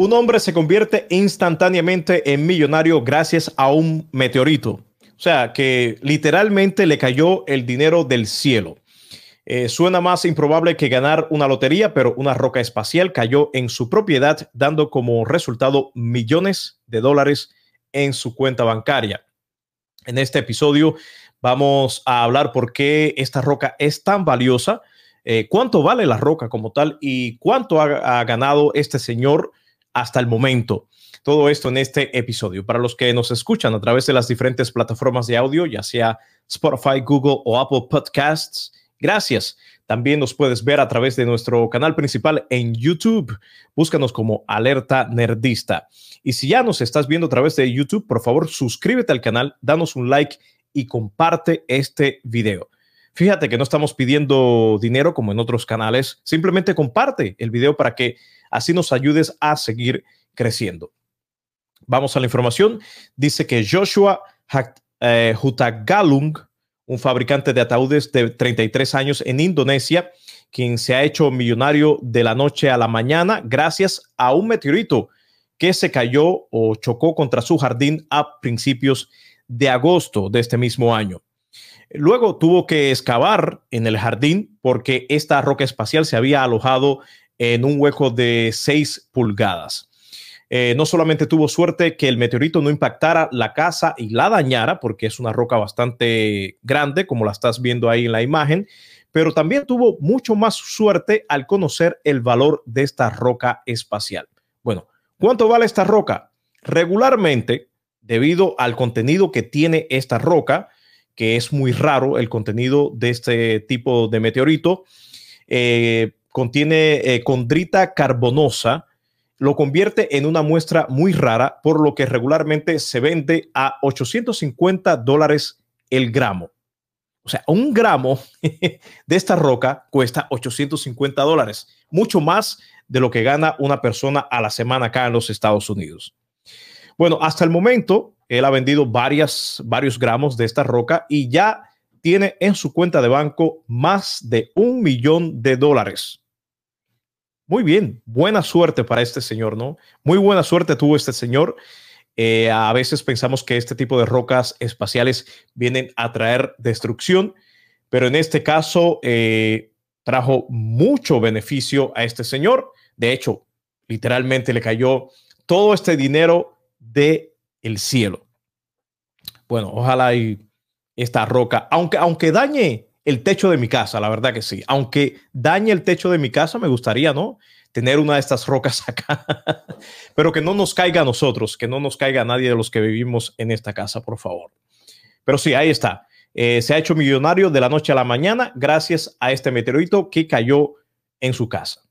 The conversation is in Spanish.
Un hombre se convierte instantáneamente en millonario gracias a un meteorito. O sea, que literalmente le cayó el dinero del cielo. Eh, suena más improbable que ganar una lotería, pero una roca espacial cayó en su propiedad, dando como resultado millones de dólares en su cuenta bancaria. En este episodio vamos a hablar por qué esta roca es tan valiosa, eh, cuánto vale la roca como tal y cuánto ha ganado este señor hasta el momento. Todo esto en este episodio. Para los que nos escuchan a través de las diferentes plataformas de audio, ya sea Spotify, Google o Apple Podcasts, gracias. También nos puedes ver a través de nuestro canal principal en YouTube. Búscanos como Alerta Nerdista. Y si ya nos estás viendo a través de YouTube, por favor, suscríbete al canal, danos un like y comparte este video. Fíjate que no estamos pidiendo dinero como en otros canales, simplemente comparte el video para que Así nos ayudes a seguir creciendo. Vamos a la información. Dice que Joshua eh, Hutagalung, un fabricante de ataúdes de 33 años en Indonesia, quien se ha hecho millonario de la noche a la mañana gracias a un meteorito que se cayó o chocó contra su jardín a principios de agosto de este mismo año. Luego tuvo que excavar en el jardín porque esta roca espacial se había alojado en un hueco de 6 pulgadas. Eh, no solamente tuvo suerte que el meteorito no impactara la casa y la dañara, porque es una roca bastante grande, como la estás viendo ahí en la imagen, pero también tuvo mucho más suerte al conocer el valor de esta roca espacial. Bueno, ¿cuánto vale esta roca? Regularmente, debido al contenido que tiene esta roca, que es muy raro el contenido de este tipo de meteorito, eh, contiene eh, condrita carbonosa, lo convierte en una muestra muy rara, por lo que regularmente se vende a 850 dólares el gramo. O sea, un gramo de esta roca cuesta 850 dólares, mucho más de lo que gana una persona a la semana acá en los Estados Unidos. Bueno, hasta el momento, él ha vendido varias, varios gramos de esta roca y ya tiene en su cuenta de banco más de un millón de dólares. Muy bien, buena suerte para este señor, ¿no? Muy buena suerte tuvo este señor. Eh, a veces pensamos que este tipo de rocas espaciales vienen a traer destrucción, pero en este caso eh, trajo mucho beneficio a este señor. De hecho, literalmente le cayó todo este dinero de el cielo. Bueno, ojalá esta roca, aunque, aunque dañe el techo de mi casa, la verdad que sí. Aunque dañe el techo de mi casa, me gustaría, ¿no? Tener una de estas rocas acá, pero que no nos caiga a nosotros, que no nos caiga a nadie de los que vivimos en esta casa, por favor. Pero sí, ahí está. Eh, se ha hecho millonario de la noche a la mañana gracias a este meteorito que cayó en su casa.